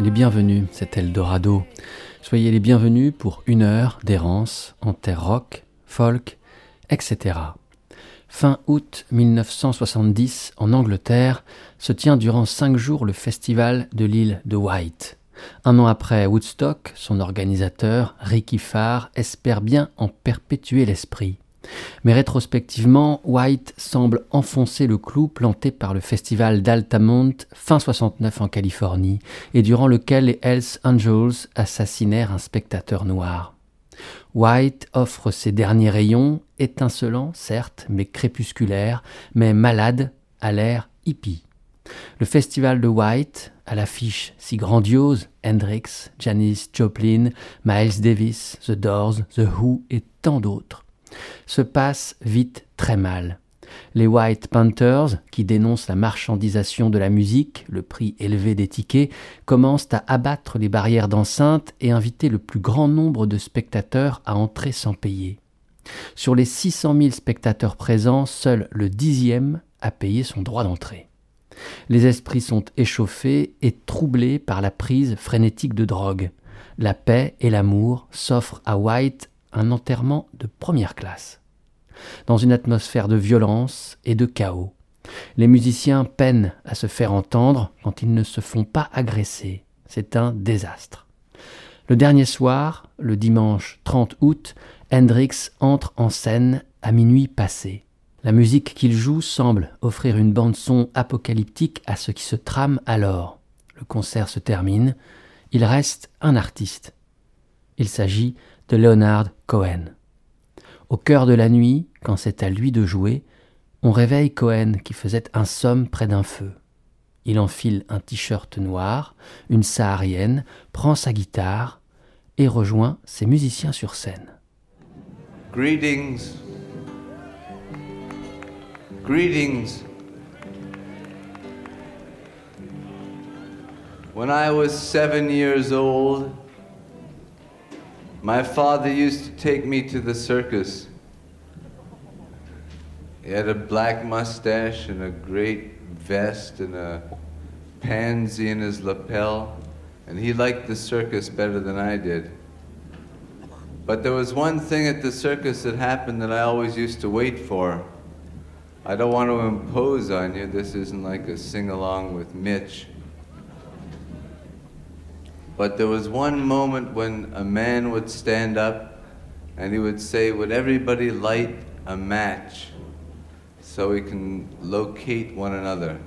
Les bienvenus, c'est Eldorado. Soyez les bienvenus pour une heure d'errance en terre rock, folk, etc. Fin août 1970, en Angleterre, se tient durant cinq jours le festival de l'île de White. Un an après Woodstock, son organisateur, Ricky Farr, espère bien en perpétuer l'esprit. Mais rétrospectivement, White semble enfoncer le clou planté par le festival d'Altamont fin 69 en Californie, et durant lequel les Hells Angels assassinèrent un spectateur noir. White offre ses derniers rayons, étincelants certes, mais crépusculaires, mais malades, à l'air hippie. Le festival de White, à l'affiche si grandiose, Hendrix, Janis Joplin, Miles Davis, The Doors, The Who et tant d'autres, se passe vite très mal. Les White Panthers, qui dénoncent la marchandisation de la musique, le prix élevé des tickets, commencent à abattre les barrières d'enceinte et inviter le plus grand nombre de spectateurs à entrer sans payer. Sur les 600 000 spectateurs présents, seul le dixième a payé son droit d'entrée. Les esprits sont échauffés et troublés par la prise frénétique de drogue. La paix et l'amour s'offrent à White un enterrement de première classe. Dans une atmosphère de violence et de chaos, les musiciens peinent à se faire entendre quand ils ne se font pas agresser. C'est un désastre. Le dernier soir, le dimanche 30 août, Hendrix entre en scène à minuit passé. La musique qu'il joue semble offrir une bande-son apocalyptique à ce qui se trame alors. Le concert se termine. Il reste un artiste. Il s'agit de Leonard Cohen. Au cœur de la nuit, quand c'est à lui de jouer, on réveille Cohen qui faisait un somme près d'un feu. Il enfile un t-shirt noir, une saharienne, prend sa guitare et rejoint ses musiciens sur scène. Greetings. Greetings. When I was seven years old, My father used to take me to the circus. He had a black mustache and a great vest and a pansy in his lapel, and he liked the circus better than I did. But there was one thing at the circus that happened that I always used to wait for. I don't want to impose on you, this isn't like a sing along with Mitch. But there was one moment when a man would stand up and he would say, Would everybody light a match so we can locate one another?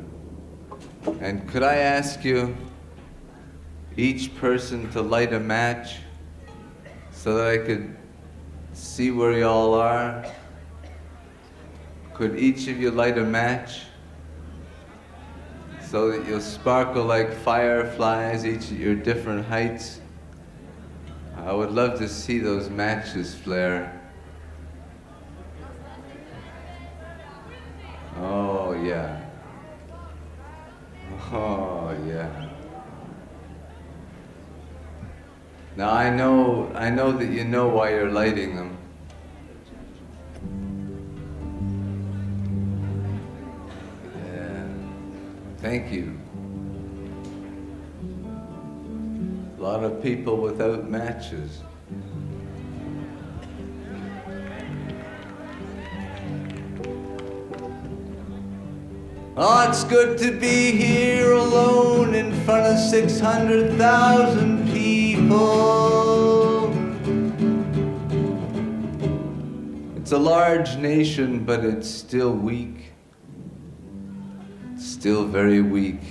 And could I ask you, each person, to light a match so that I could see where y'all are? Could each of you light a match? So that you'll sparkle like fireflies, each at your different heights. I would love to see those matches flare. Oh, yeah. Oh, yeah. Now I know, I know that you know why you're lighting them. Thank you. A lot of people without matches. Oh, it's good to be here alone in front of 600,000 people. It's a large nation, but it's still weak still very weak.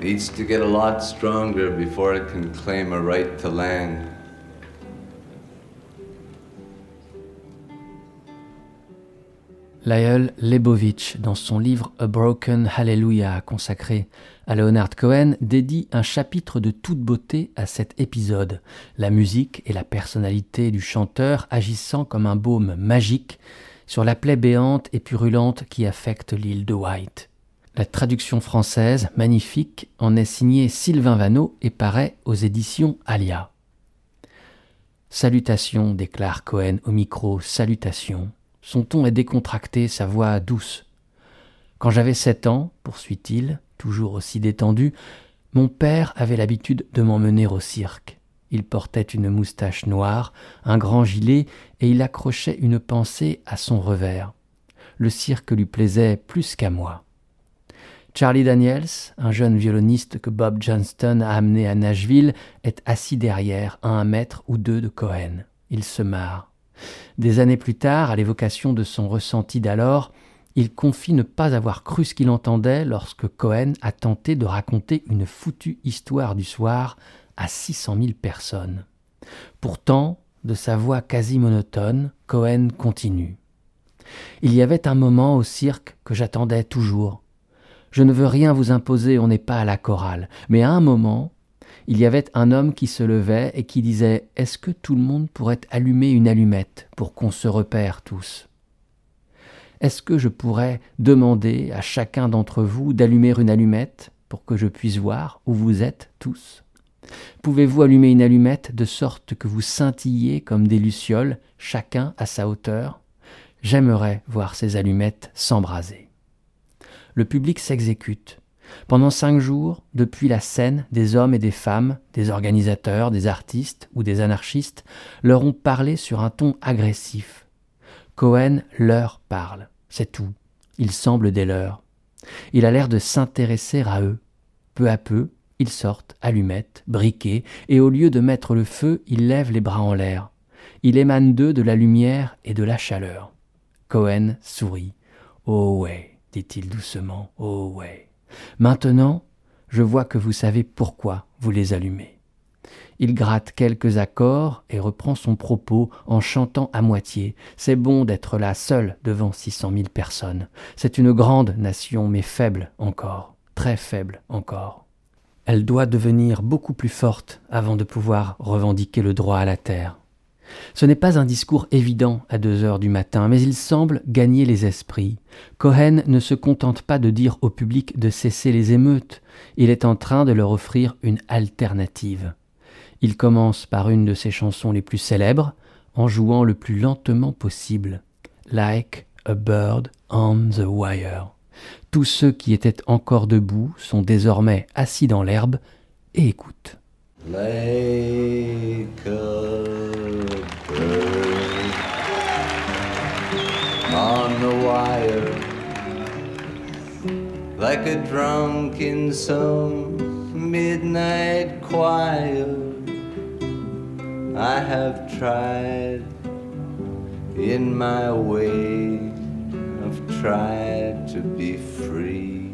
Needs to get a lot stronger before it can claim a right to land. Lyle Lebovitch, dans son livre A Broken Hallelujah, consacré à Leonard Cohen, dédie un chapitre de toute beauté à cet épisode, la musique et la personnalité du chanteur agissant comme un baume magique sur la plaie béante et purulente qui affecte l'île de White. La traduction française, magnifique, en est signée Sylvain Vanneau et paraît aux éditions Alia. Salutations, déclare Cohen au micro, salutations. Son ton est décontracté, sa voix douce. Quand j'avais sept ans, poursuit-il, toujours aussi détendu, mon père avait l'habitude de m'emmener au cirque. Il portait une moustache noire, un grand gilet, et il accrochait une pensée à son revers. Le cirque lui plaisait plus qu'à moi. Charlie Daniels, un jeune violoniste que Bob Johnston a amené à Nashville, est assis derrière, à un mètre ou deux de Cohen. Il se marre. Des années plus tard, à l'évocation de son ressenti d'alors, il confie ne pas avoir cru ce qu'il entendait lorsque Cohen a tenté de raconter une foutue histoire du soir à six cent mille personnes. Pourtant, de sa voix quasi monotone, Cohen continue. Il y avait un moment au cirque que j'attendais toujours. Je ne veux rien vous imposer, on n'est pas à la chorale. Mais à un moment, il y avait un homme qui se levait et qui disait Est-ce que tout le monde pourrait allumer une allumette pour qu'on se repère tous? Est-ce que je pourrais demander à chacun d'entre vous d'allumer une allumette pour que je puisse voir où vous êtes tous? Pouvez-vous allumer une allumette de sorte que vous scintillez comme des lucioles, chacun à sa hauteur? J'aimerais voir ces allumettes s'embraser le public s'exécute. Pendant cinq jours, depuis la scène, des hommes et des femmes, des organisateurs, des artistes ou des anarchistes leur ont parlé sur un ton agressif. Cohen leur parle, c'est tout. Il semble des leurs. Il a l'air de s'intéresser à eux. Peu à peu, ils sortent, allumettes, briquets, et au lieu de mettre le feu, il lève les bras en l'air. Il émane d'eux de la lumière et de la chaleur. Cohen sourit. Oh ouais dit-il doucement. Oh ouais. Maintenant, je vois que vous savez pourquoi vous les allumez. Il gratte quelques accords et reprend son propos en chantant à moitié. C'est bon d'être là seul devant six cent mille personnes. C'est une grande nation, mais faible encore, très faible encore. Elle doit devenir beaucoup plus forte avant de pouvoir revendiquer le droit à la terre. Ce n'est pas un discours évident à deux heures du matin, mais il semble gagner les esprits. Cohen ne se contente pas de dire au public de cesser les émeutes, il est en train de leur offrir une alternative. Il commence par une de ses chansons les plus célèbres, en jouant le plus lentement possible. Like a bird on the wire. Tous ceux qui étaient encore debout sont désormais assis dans l'herbe et écoutent. Like on the wire like a drunk in some midnight choir. I have tried in my way, tried to be free.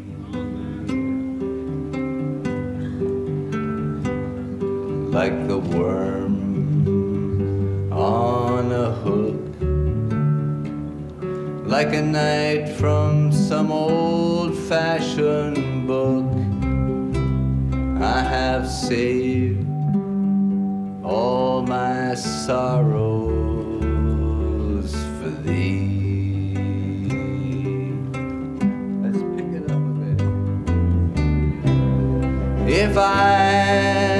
Like the worm on a hook like a night from some old fashioned book. I have saved all my sorrows If I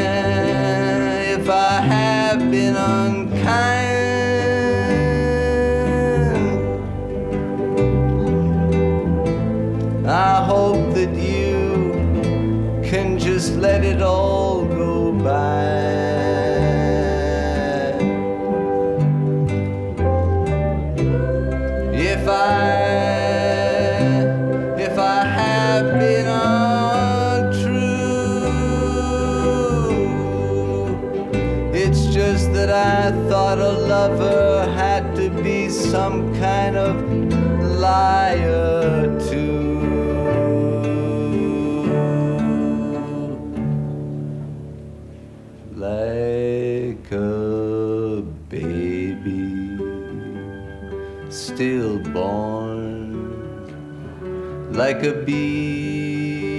like a beast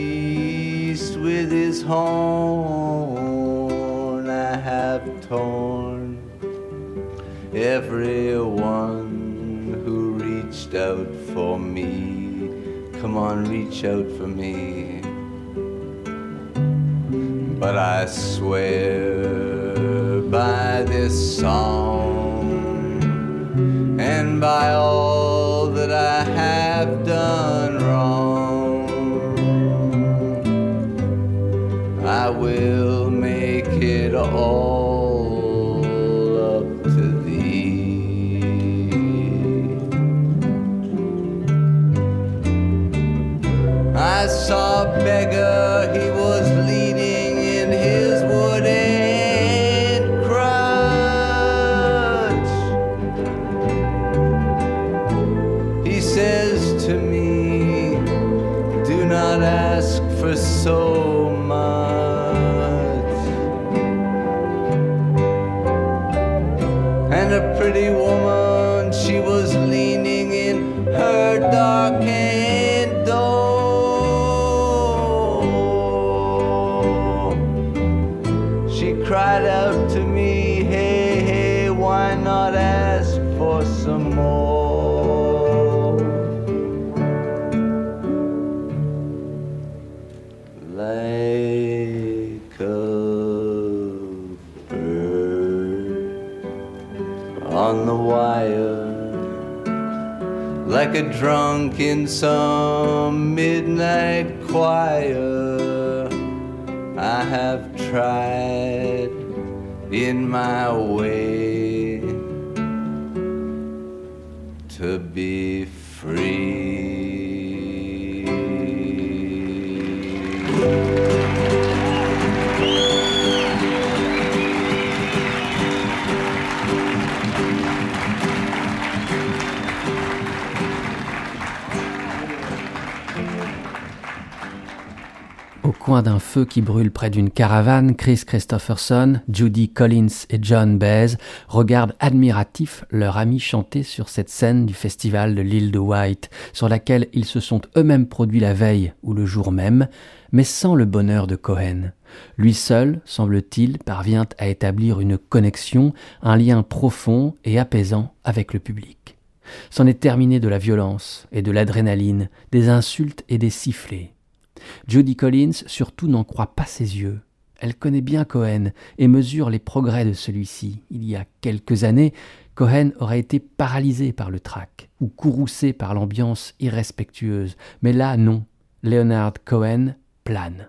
with his horn I have torn everyone who reached out for me. Come on, reach out for me. But I swear not ask for so much. Drunk in some midnight choir. I have tried in my way coin d'un feu qui brûle près d'une caravane, Chris Christopherson, Judy Collins et John Baez regardent admiratifs leur ami chanter sur cette scène du festival de l'île de White, sur laquelle ils se sont eux-mêmes produits la veille ou le jour même, mais sans le bonheur de Cohen. Lui seul, semble-t-il, parvient à établir une connexion, un lien profond et apaisant avec le public. C'en est terminé de la violence et de l'adrénaline, des insultes et des sifflets. Judy Collins surtout n'en croit pas ses yeux. Elle connaît bien Cohen et mesure les progrès de celui-ci. Il y a quelques années, Cohen aurait été paralysé par le trac ou courroucé par l'ambiance irrespectueuse. Mais là, non. Leonard Cohen plane.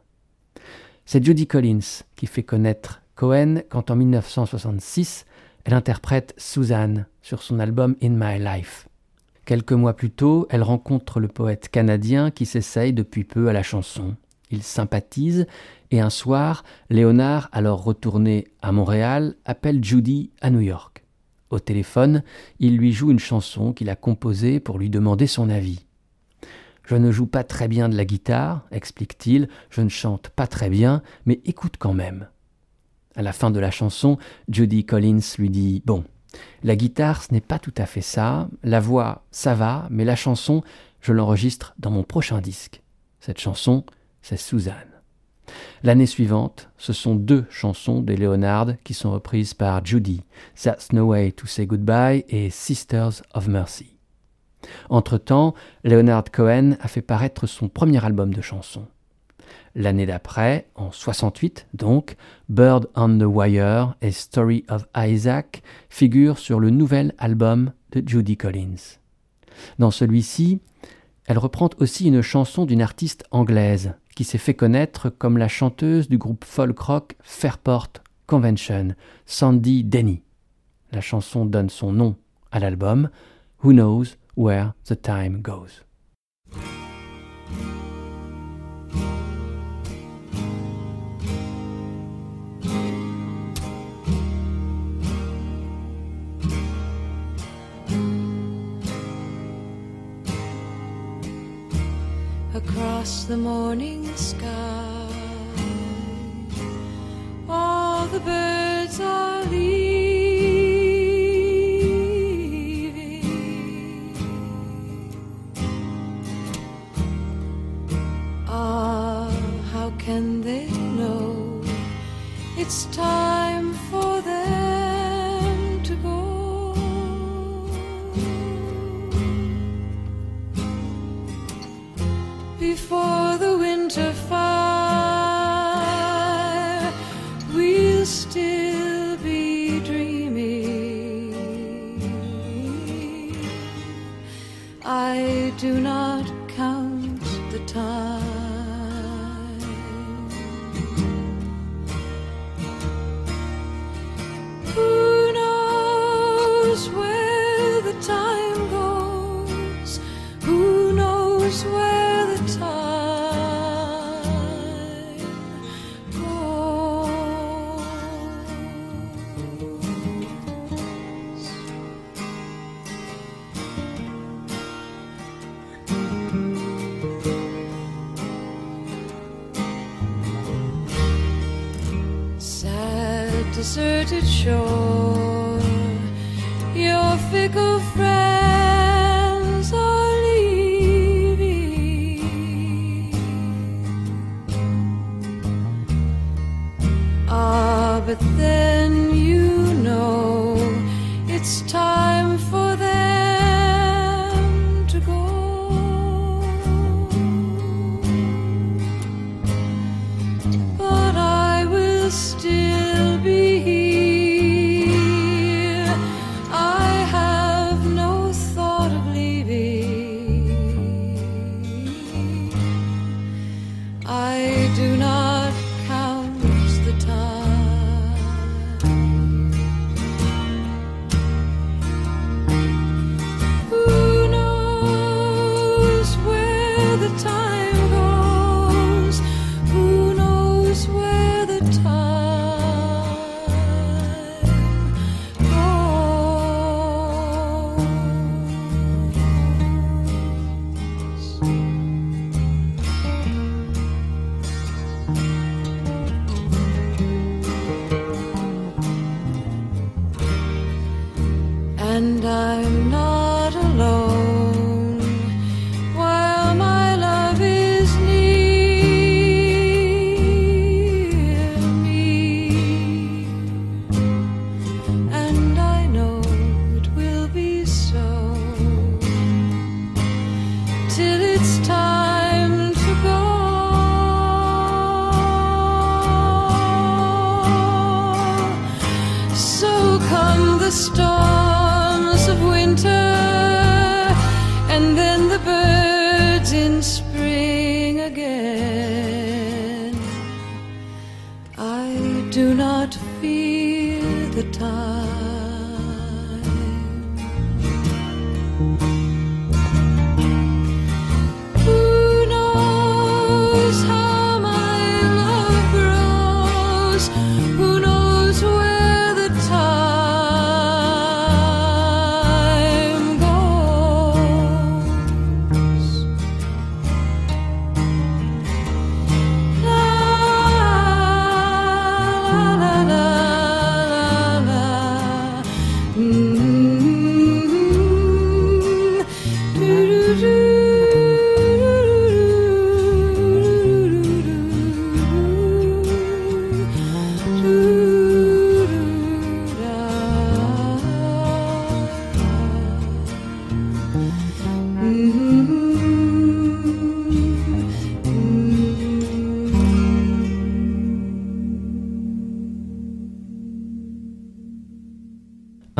C'est Judy Collins qui fait connaître Cohen quand en 1966, elle interprète Suzanne sur son album In My Life. Quelques mois plus tôt, elle rencontre le poète canadien qui s'essaye depuis peu à la chanson. Ils sympathisent et un soir, Léonard, alors retourné à Montréal, appelle Judy à New York. Au téléphone, il lui joue une chanson qu'il a composée pour lui demander son avis. Je ne joue pas très bien de la guitare, explique-t-il, je ne chante pas très bien, mais écoute quand même. À la fin de la chanson, Judy Collins lui dit Bon, la guitare, ce n'est pas tout à fait ça. La voix, ça va, mais la chanson, je l'enregistre dans mon prochain disque. Cette chanson, c'est Suzanne. L'année suivante, ce sont deux chansons de Leonard qui sont reprises par Judy, That's No Way to Say Goodbye et Sisters of Mercy. Entre-temps, Leonard Cohen a fait paraître son premier album de chansons. L'année d'après, en 68 donc, Bird on the Wire et Story of Isaac figurent sur le nouvel album de Judy Collins. Dans celui-ci, elle reprend aussi une chanson d'une artiste anglaise qui s'est fait connaître comme la chanteuse du groupe folk rock Fairport Convention, Sandy Denny. La chanson donne son nom à l'album Who Knows Where the Time Goes. Across the morning sky. All the birds are leaving. Ah, how can they know it's time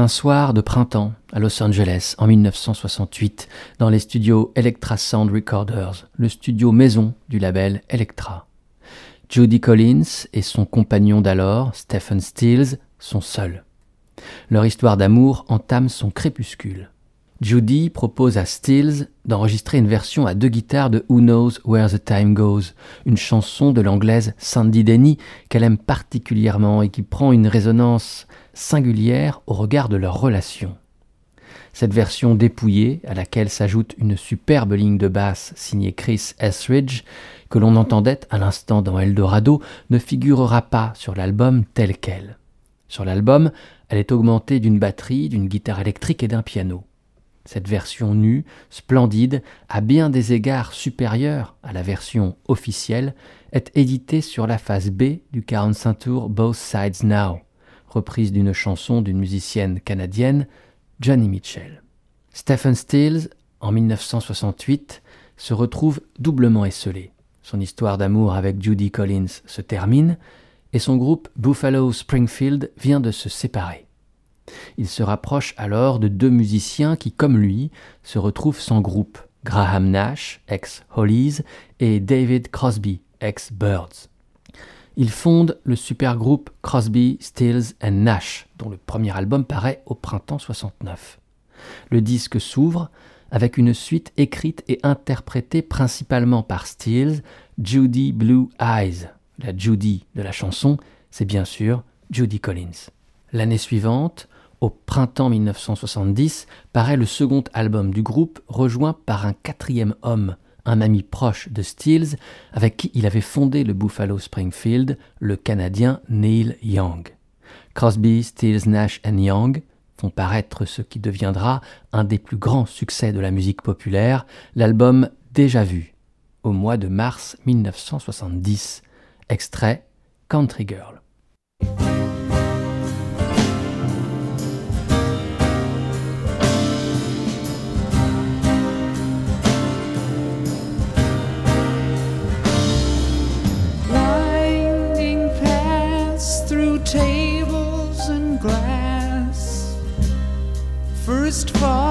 Un soir de printemps à Los Angeles en 1968 dans les studios Electra Sound Recorders, le studio maison du label Electra. Judy Collins et son compagnon d'alors, Stephen Stills, sont seuls. Leur histoire d'amour entame son crépuscule. Judy propose à Stills d'enregistrer une version à deux guitares de Who Knows Where the Time Goes, une chanson de l'anglaise Sandy Denny qu'elle aime particulièrement et qui prend une résonance singulière au regard de leur relation. Cette version dépouillée, à laquelle s'ajoute une superbe ligne de basse signée Chris Etheridge, que l'on entendait à l'instant dans Eldorado, ne figurera pas sur l'album tel quel. Sur l'album, elle est augmentée d'une batterie, d'une guitare électrique et d'un piano. Cette version nue, splendide, à bien des égards supérieure à la version officielle, est éditée sur la face B du 45 tours Both Sides Now, reprise d'une chanson d'une musicienne canadienne, Johnny Mitchell. Stephen Stills, en 1968, se retrouve doublement esselé. Son histoire d'amour avec Judy Collins se termine et son groupe Buffalo Springfield vient de se séparer. Il se rapproche alors de deux musiciens qui, comme lui, se retrouvent sans groupe, Graham Nash, ex-Hollies, et David Crosby, ex-Birds. Ils fondent le supergroupe Crosby, Stills and Nash, dont le premier album paraît au printemps 69. Le disque s'ouvre avec une suite écrite et interprétée principalement par Stills, Judy Blue Eyes. La Judy de la chanson, c'est bien sûr Judy Collins. L'année suivante, au printemps 1970, paraît le second album du groupe, rejoint par un quatrième homme, un ami proche de Stills, avec qui il avait fondé le Buffalo Springfield, le Canadien Neil Young. Crosby, Stills, Nash Young font paraître ce qui deviendra un des plus grands succès de la musique populaire, l'album Déjà vu, au mois de mars 1970, extrait Country Girl. First fall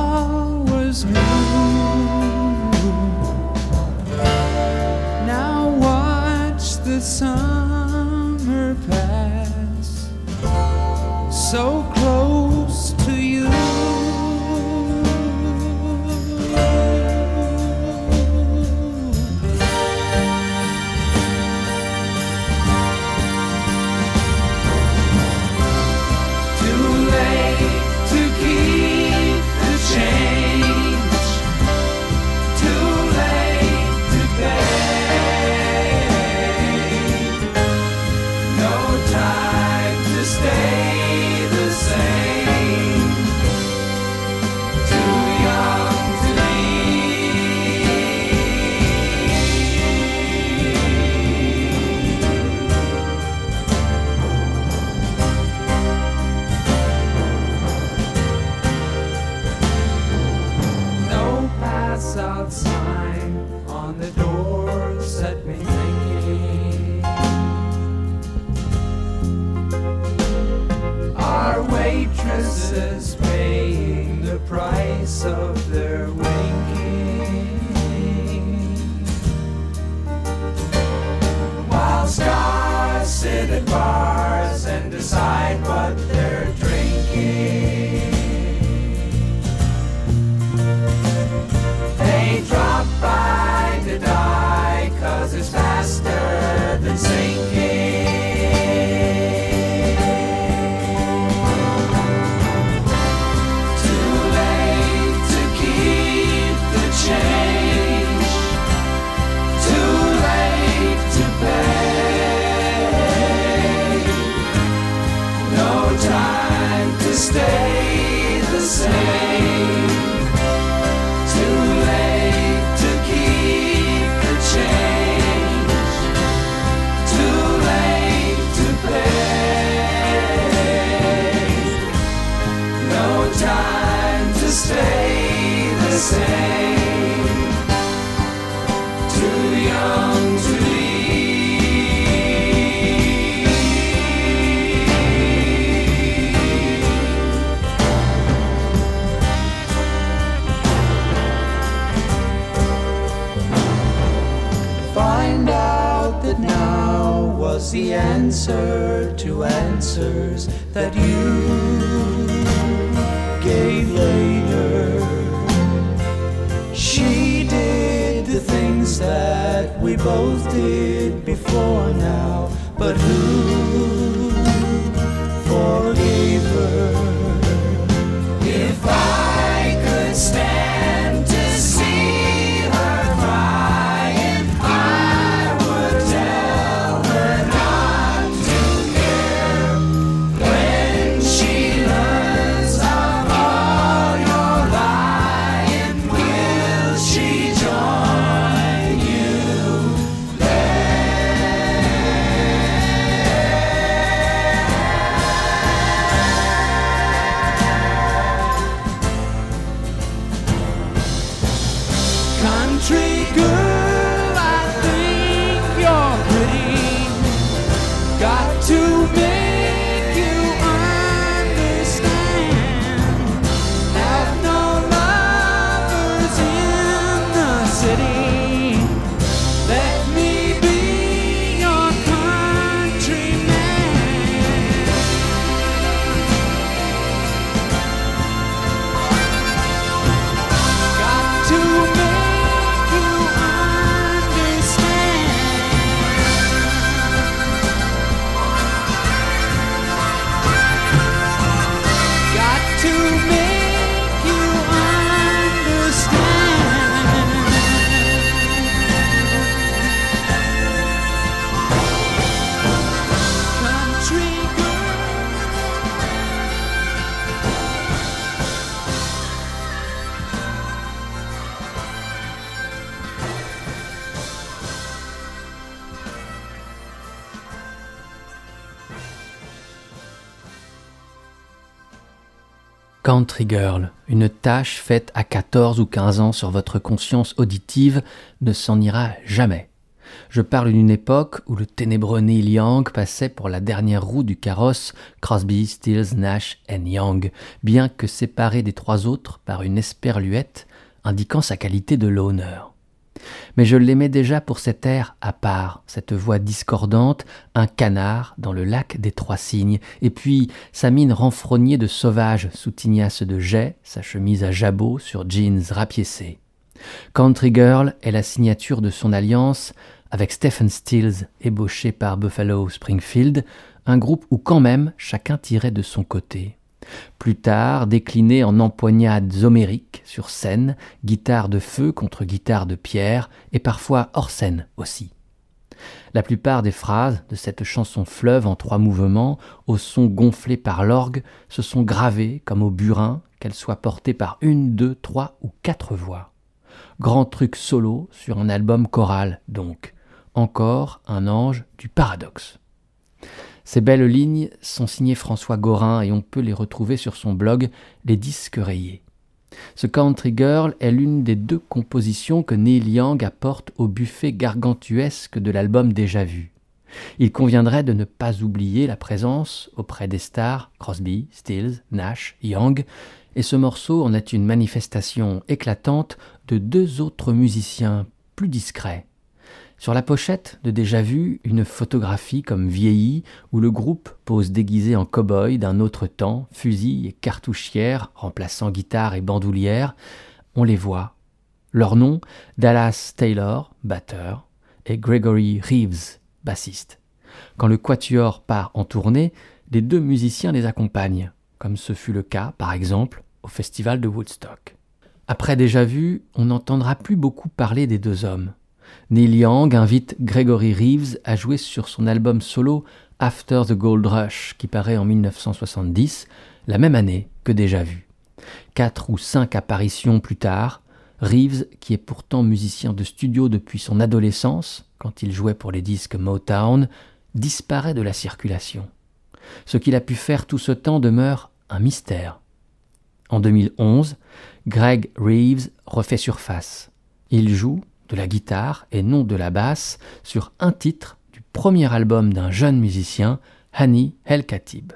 stay the same. Too young to find out that now was the answer to answers that you closed it before now, but who? Country Girl, une tâche faite à 14 ou 15 ans sur votre conscience auditive ne s'en ira jamais. Je parle d'une époque où le ténébreux Neil Young passait pour la dernière roue du carrosse Crosby, Stills, Nash Young, bien que séparé des trois autres par une esperluette indiquant sa qualité de l'honneur. Mais je l'aimais déjà pour cet air à part, cette voix discordante, un canard dans le lac des trois cygnes, et puis sa mine renfrognée de sauvage sous tignasse de jet, sa chemise à jabot sur jeans rapiécés. Country Girl est la signature de son alliance avec Stephen Stills, ébauché par Buffalo Springfield, un groupe où quand même chacun tirait de son côté. Plus tard, décliné en empoignades homériques sur scène, guitare de feu contre guitare de pierre, et parfois hors scène aussi. La plupart des phrases de cette chanson fleuve en trois mouvements, au son gonflé par l'orgue, se sont gravées comme au burin, qu'elles soient portées par une, deux, trois ou quatre voix. Grand truc solo sur un album choral, donc encore un ange du paradoxe. Ces belles lignes sont signées François Gorin et on peut les retrouver sur son blog Les disques rayés. Ce Country Girl est l'une des deux compositions que Neil Young apporte au buffet gargantuesque de l'album déjà vu. Il conviendrait de ne pas oublier la présence auprès des stars Crosby, Stills, Nash, Young, et ce morceau en est une manifestation éclatante de deux autres musiciens plus discrets, sur la pochette de Déjà Vu, une photographie comme vieillie où le groupe pose déguisé en cow-boy d'un autre temps, fusil et cartouchière remplaçant guitare et bandoulière. On les voit. Leur nom, Dallas Taylor, batteur, et Gregory Reeves, bassiste. Quand le quatuor part en tournée, les deux musiciens les accompagnent, comme ce fut le cas, par exemple, au festival de Woodstock. Après déjà vu, on n'entendra plus beaucoup parler des deux hommes. Neil Young invite Gregory Reeves à jouer sur son album solo After the Gold Rush, qui paraît en 1970, la même année que déjà vu. Quatre ou cinq apparitions plus tard, Reeves, qui est pourtant musicien de studio depuis son adolescence, quand il jouait pour les disques Motown, disparaît de la circulation. Ce qu'il a pu faire tout ce temps demeure un mystère. En 2011, Greg Reeves refait surface. Il joue, de la guitare et non de la basse sur un titre du premier album d'un jeune musicien, Hani El Khatib.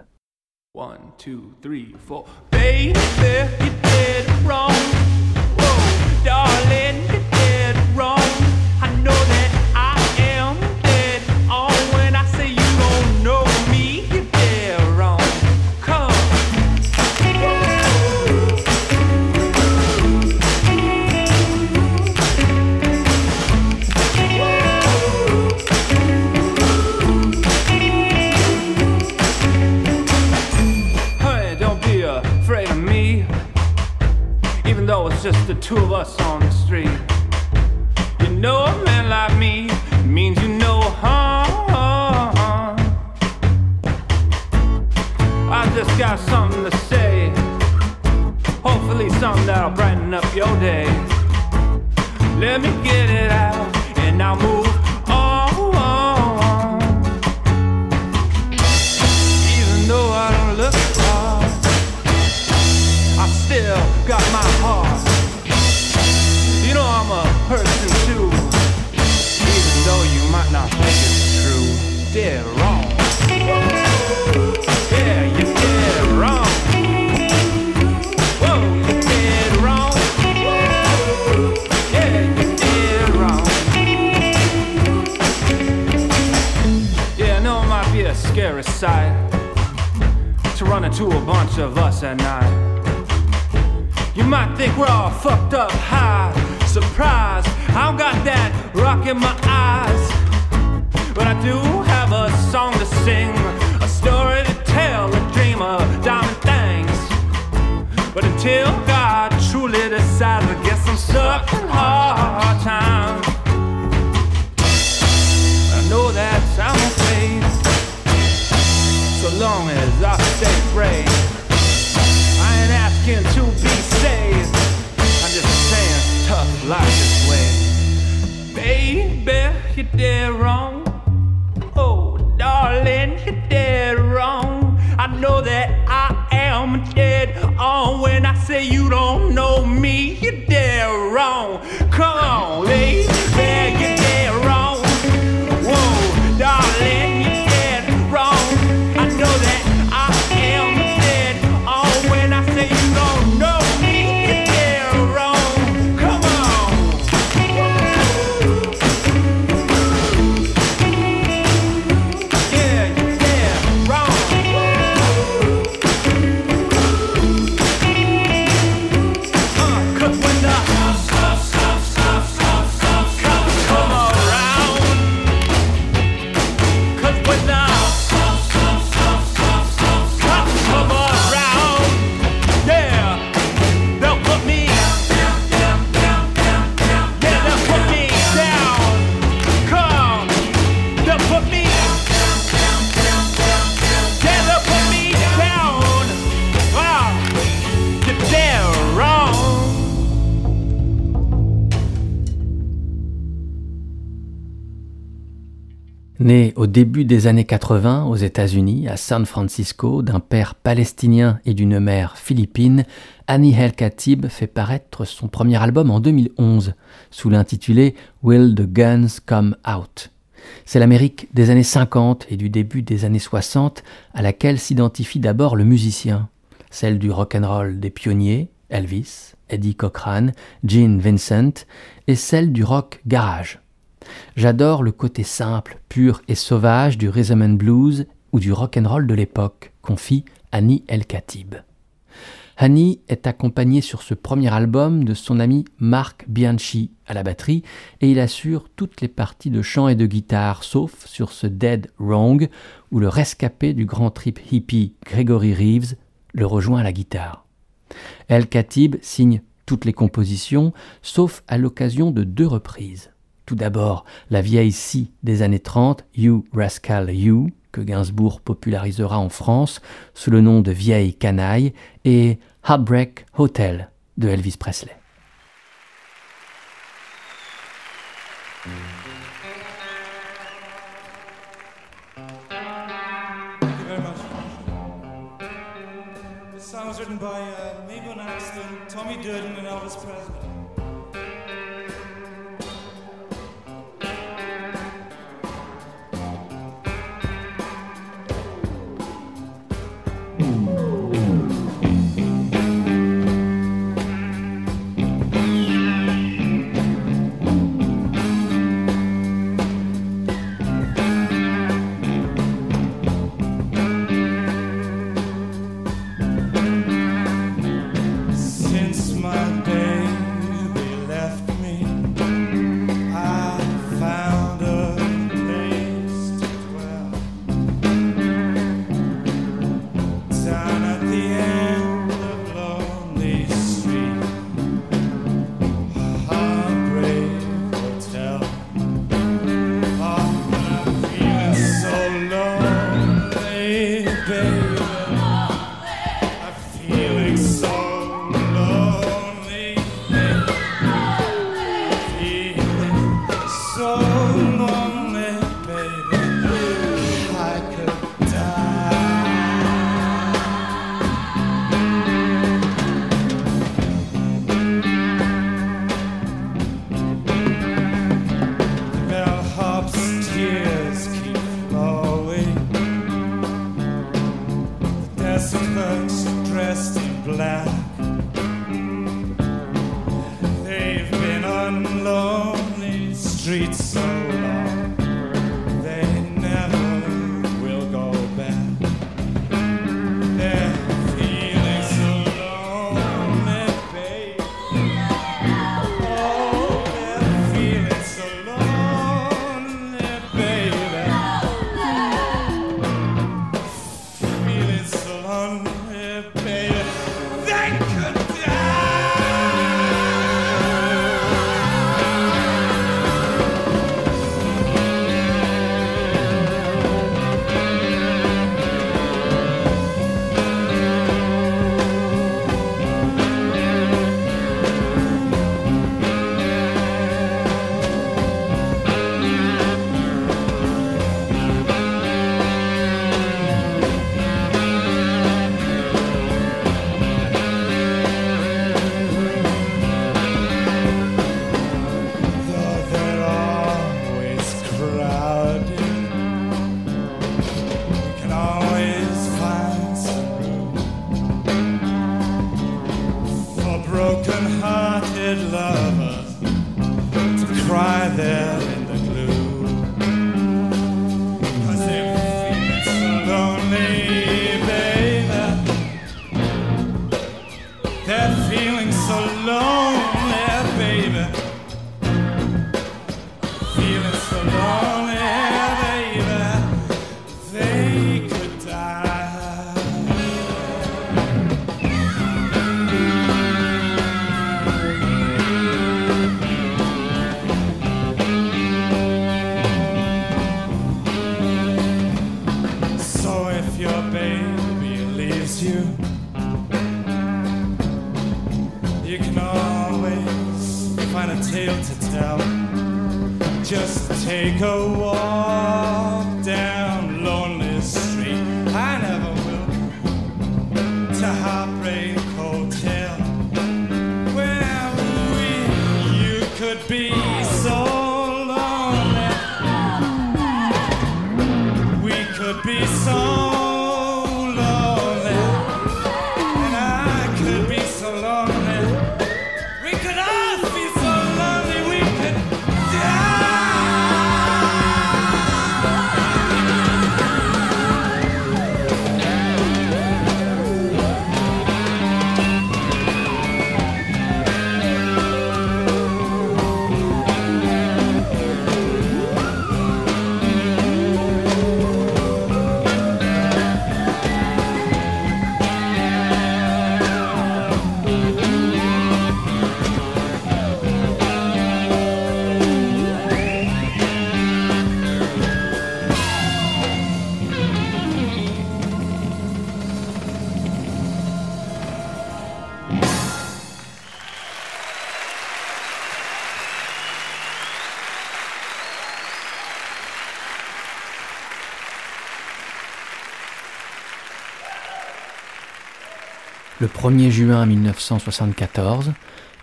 You did wrong. Oh, darling, you did wrong. I know that I am dead. Oh, when I say you don't know me, you're dead wrong. Au début des années 80 aux États-Unis, à San Francisco, d'un père palestinien et d'une mère philippine, Annie El Khatib fait paraître son premier album en 2011, sous l'intitulé Will the Guns Come Out. C'est l'Amérique des années 50 et du début des années 60 à laquelle s'identifie d'abord le musicien, celle du rock'n'roll des pionniers, Elvis, Eddie Cochran, Gene Vincent, et celle du rock garage. J'adore le côté simple, pur et sauvage du rhythm and blues ou du rock and roll de l'époque, confie Annie El Khatib. Annie est accompagnée sur ce premier album de son ami Mark Bianchi à la batterie et il assure toutes les parties de chant et de guitare, sauf sur ce Dead Wrong où le rescapé du grand trip hippie Gregory Reeves le rejoint à la guitare. El Khatib signe toutes les compositions, sauf à l'occasion de deux reprises. Tout d'abord, la vieille scie des années 30, You Rascal You, que Gainsbourg popularisera en France sous le nom de Vieille Canaille, et Heartbreak Hotel de Elvis Presley. Le 1er juin 1974,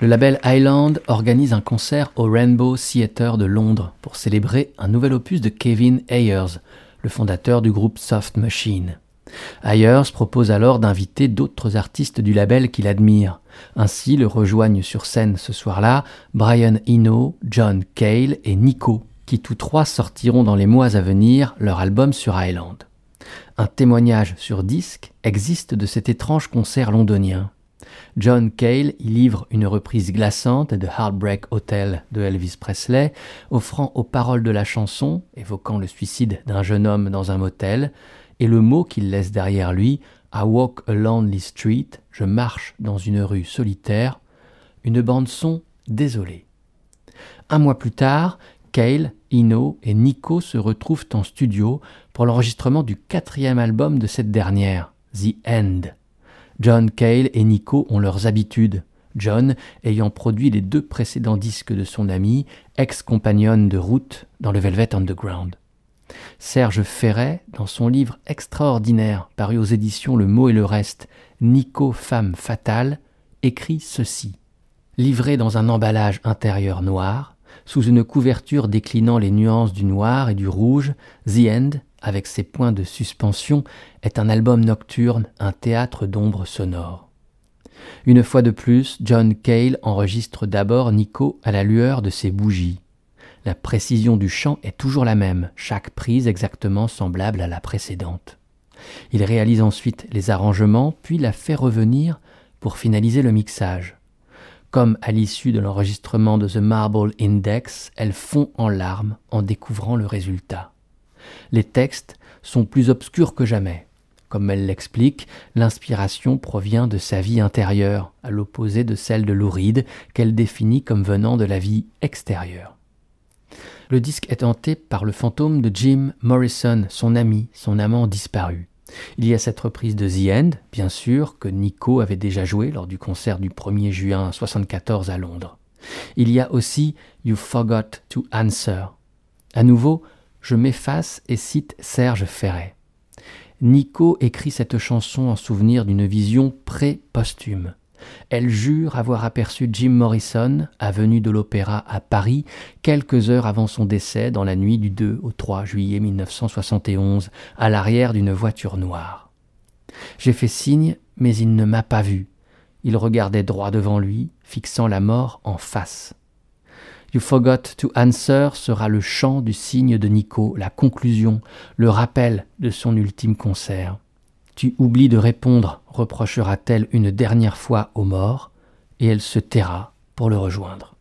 le label Island organise un concert au Rainbow Theatre de Londres pour célébrer un nouvel opus de Kevin Ayers, le fondateur du groupe Soft Machine. Ayers propose alors d'inviter d'autres artistes du label qu'il admire. Ainsi le rejoignent sur scène ce soir-là Brian Eno, John Cale et Nico, qui tous trois sortiront dans les mois à venir leur album sur Island. Un témoignage sur disque existe de cet étrange concert londonien. John Cale y livre une reprise glaçante de Heartbreak Hotel de Elvis Presley, offrant aux paroles de la chanson, évoquant le suicide d'un jeune homme dans un motel, et le mot qu'il laisse derrière lui, I walk a lonely street, je marche dans une rue solitaire, une bande-son désolée. Un mois plus tard, Cale, Ino et Nico se retrouvent en studio pour l'enregistrement du quatrième album de cette dernière, The End. John Cale et Nico ont leurs habitudes, John ayant produit les deux précédents disques de son ami, ex-compagnonne de route dans le Velvet Underground. Serge Ferret, dans son livre extraordinaire paru aux éditions Le Mot et le Reste, Nico, femme fatale, écrit ceci. Livré dans un emballage intérieur noir, sous une couverture déclinant les nuances du noir et du rouge, The End, avec ses points de suspension, est un album nocturne, un théâtre d'ombres sonores. Une fois de plus, John Cale enregistre d'abord Nico à la lueur de ses bougies. La précision du chant est toujours la même, chaque prise exactement semblable à la précédente. Il réalise ensuite les arrangements, puis la fait revenir pour finaliser le mixage. Comme à l'issue de l'enregistrement de The Marble Index, elle fond en larmes en découvrant le résultat. Les textes sont plus obscurs que jamais. Comme elle l'explique, l'inspiration provient de sa vie intérieure, à l'opposé de celle de Louride, qu'elle définit comme venant de la vie extérieure. Le disque est hanté par le fantôme de Jim Morrison, son ami, son amant disparu. Il y a cette reprise de The End, bien sûr, que Nico avait déjà joué lors du concert du 1er juin 1974 à Londres. Il y a aussi You Forgot to Answer. À nouveau, je m'efface et cite Serge Ferret. Nico écrit cette chanson en souvenir d'une vision pré-posthume. Elle jure avoir aperçu Jim Morrison, avenue de l'Opéra à Paris, quelques heures avant son décès dans la nuit du 2 au 3 juillet 1971, à l'arrière d'une voiture noire. J'ai fait signe, mais il ne m'a pas vu. Il regardait droit devant lui, fixant la mort en face. You Forgot to Answer sera le chant du signe de Nico, la conclusion, le rappel de son ultime concert. Tu oublies de répondre, reprochera-t-elle une dernière fois aux morts, et elle se taira pour le rejoindre.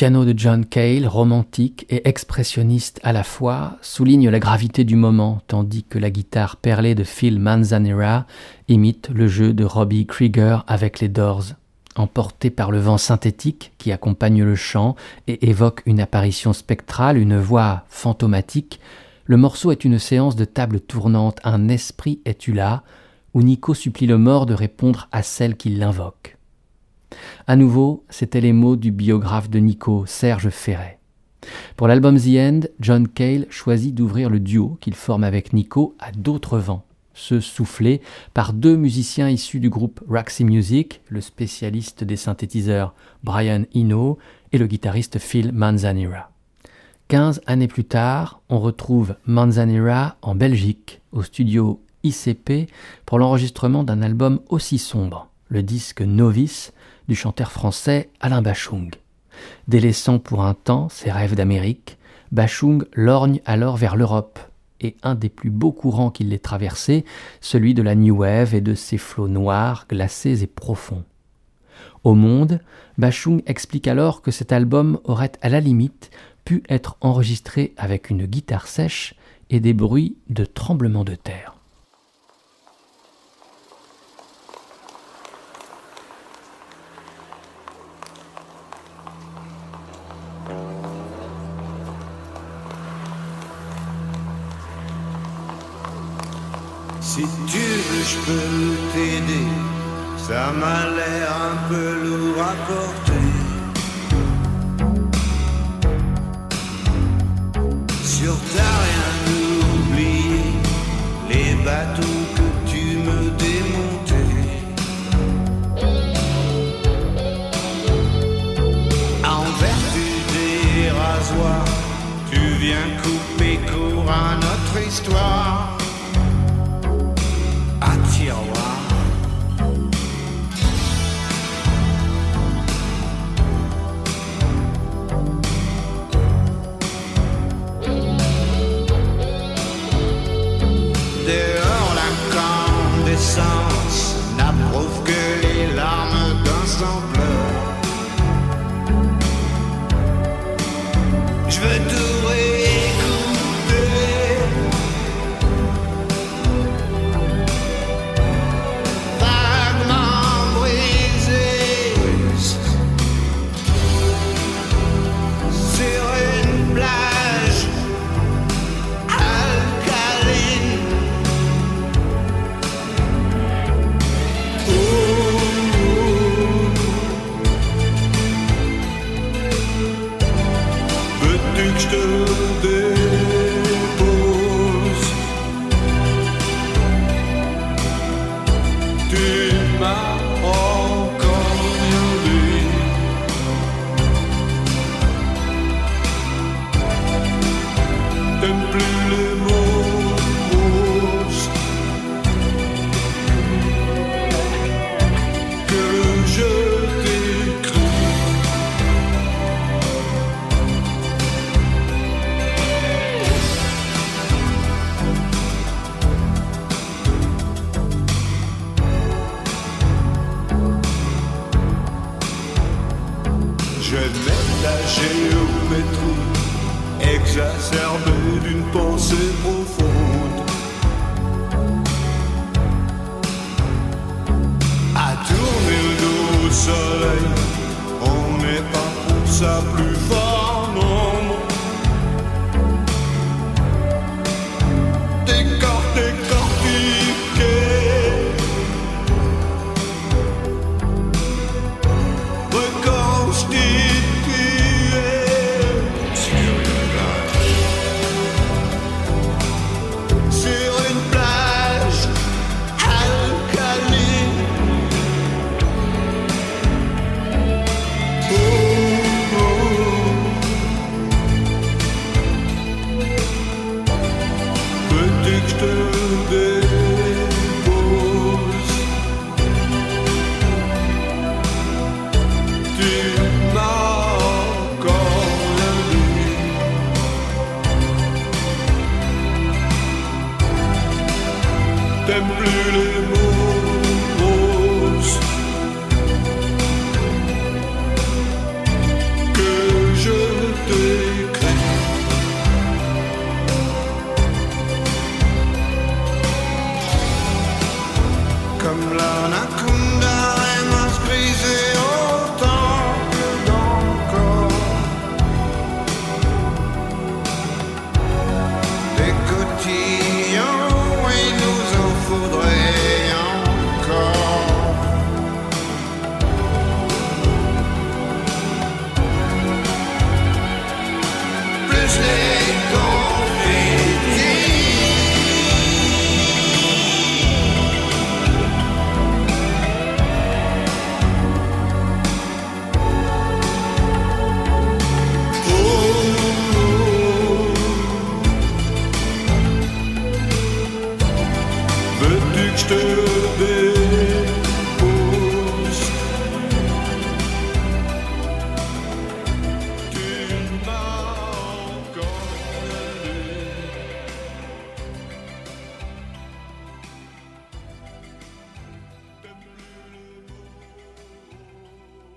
Piano de John Cale, romantique et expressionniste à la fois, souligne la gravité du moment, tandis que la guitare perlée de Phil Manzanera imite le jeu de Robbie Krieger avec les Doors. Emporté par le vent synthétique qui accompagne le chant et évoque une apparition spectrale, une voix fantomatique, le morceau est une séance de table tournante, un esprit es-tu là, où Nico supplie le mort de répondre à celle qui l'invoque. À nouveau, c'étaient les mots du biographe de Nico, Serge Ferret. Pour l'album The End, John Cale choisit d'ouvrir le duo qu'il forme avec Nico à d'autres vents, ceux soufflés par deux musiciens issus du groupe Roxy Music, le spécialiste des synthétiseurs Brian Eno et le guitariste Phil Manzanera. Quinze années plus tard, on retrouve Manzanera en Belgique, au studio ICP, pour l'enregistrement d'un album aussi sombre, le disque Novice, du chanteur français Alain Bachung. Délaissant pour un temps ses rêves d'Amérique, Bachung lorgne alors vers l'Europe, et un des plus beaux courants qui l'ait traversé, celui de la New Wave et de ses flots noirs, glacés et profonds. Au Monde, Bachung explique alors que cet album aurait à la limite pu être enregistré avec une guitare sèche et des bruits de tremblements de terre. Si tu veux, je peux t'aider. Ça m'a l'air un peu lourd à porter. Sur ta rien oublié les bateaux que tu me démontais. En vertu des rasoirs, tu viens couper court à notre histoire. Larmes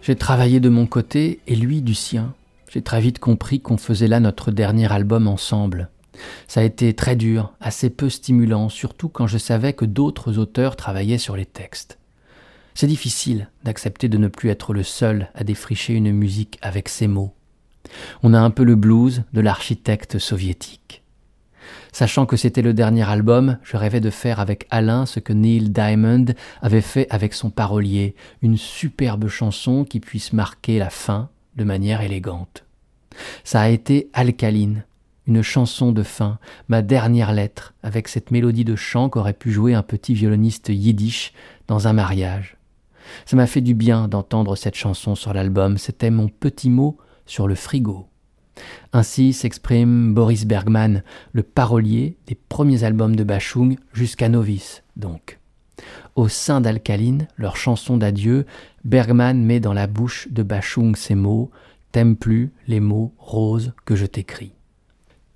J'ai travaillé de mon côté et lui du sien. J'ai très vite compris qu'on faisait là notre dernier album ensemble. Ça a été très dur, assez peu stimulant, surtout quand je savais que d'autres auteurs travaillaient sur les textes. C'est difficile d'accepter de ne plus être le seul à défricher une musique avec ses mots. On a un peu le blues de l'architecte soviétique. Sachant que c'était le dernier album, je rêvais de faire avec Alain ce que Neil Diamond avait fait avec son parolier, une superbe chanson qui puisse marquer la fin de manière élégante. Ça a été Alcaline, une chanson de fin, ma dernière lettre, avec cette mélodie de chant qu'aurait pu jouer un petit violoniste yiddish dans un mariage. Ça m'a fait du bien d'entendre cette chanson sur l'album, c'était mon petit mot sur le frigo. Ainsi s'exprime Boris Bergman, le parolier des premiers albums de Bachung jusqu'à Novice, donc. Au sein d'Alcaline, leur chanson d'adieu, Bergman met dans la bouche de Bachung ces mots T'aimes plus les mots roses que je t'écris.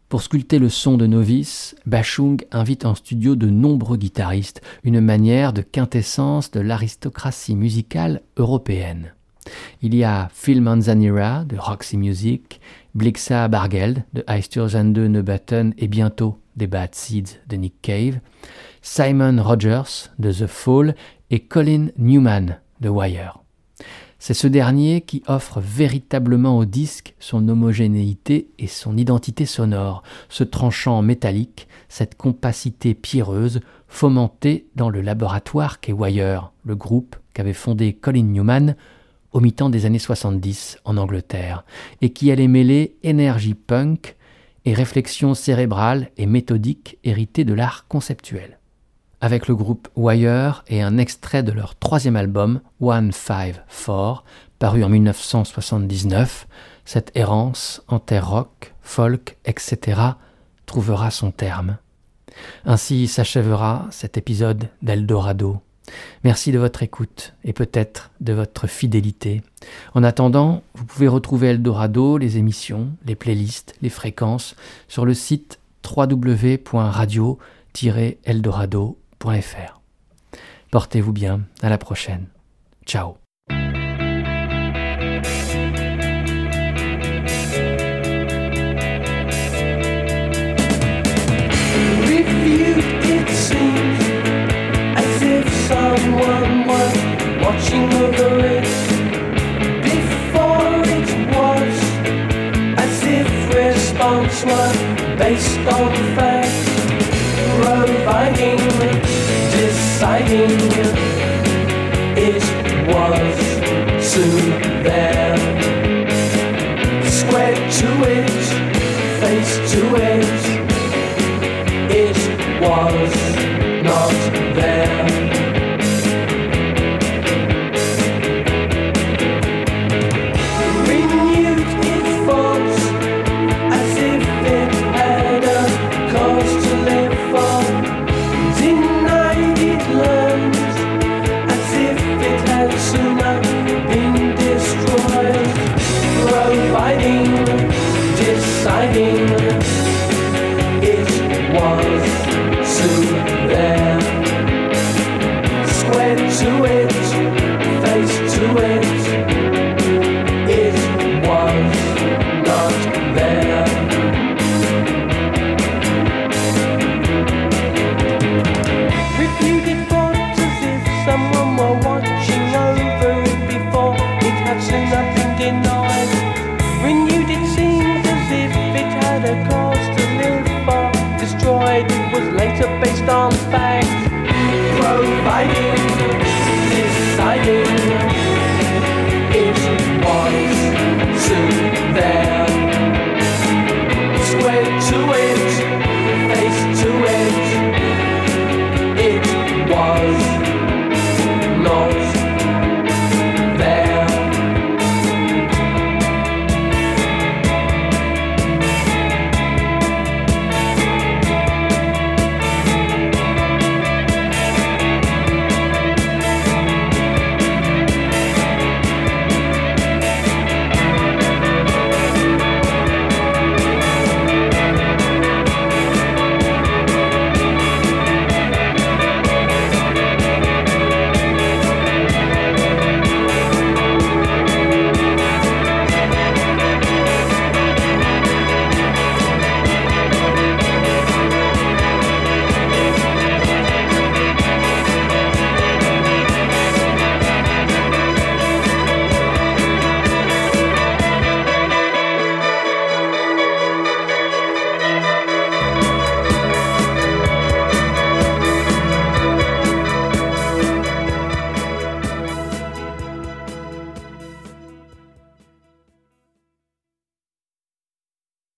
Pour sculpter le son de Novice, Bachung invite en studio de nombreux guitaristes, une manière de quintessence de l'aristocratie musicale européenne. Il y a Phil Manzanera de Roxy Music, Blixa Bargeld de Eisturzende Neubatten et bientôt des Bad Seeds de Nick Cave, Simon Rogers de The Fall et Colin Newman de Wire. C'est ce dernier qui offre véritablement au disque son homogénéité et son identité sonore, ce tranchant métallique, cette compacité pierreuse fomentée dans le laboratoire qu'est Wire, le groupe qu'avait fondé Colin Newman au mi-temps des années 70 en Angleterre, et qui allait mêler énergie punk et réflexion cérébrale et méthodique héritée de l'art conceptuel. Avec le groupe Wire et un extrait de leur troisième album, One Five Four, paru en 1979, cette errance en terre rock, folk, etc. trouvera son terme. Ainsi s'achèvera cet épisode d'Eldorado. Merci de votre écoute et peut-être de votre fidélité. En attendant, vous pouvez retrouver Eldorado, les émissions, les playlists, les fréquences sur le site www.radio-eldorado.fr. Portez-vous bien, à la prochaine. Ciao. To them. Square to it, face to it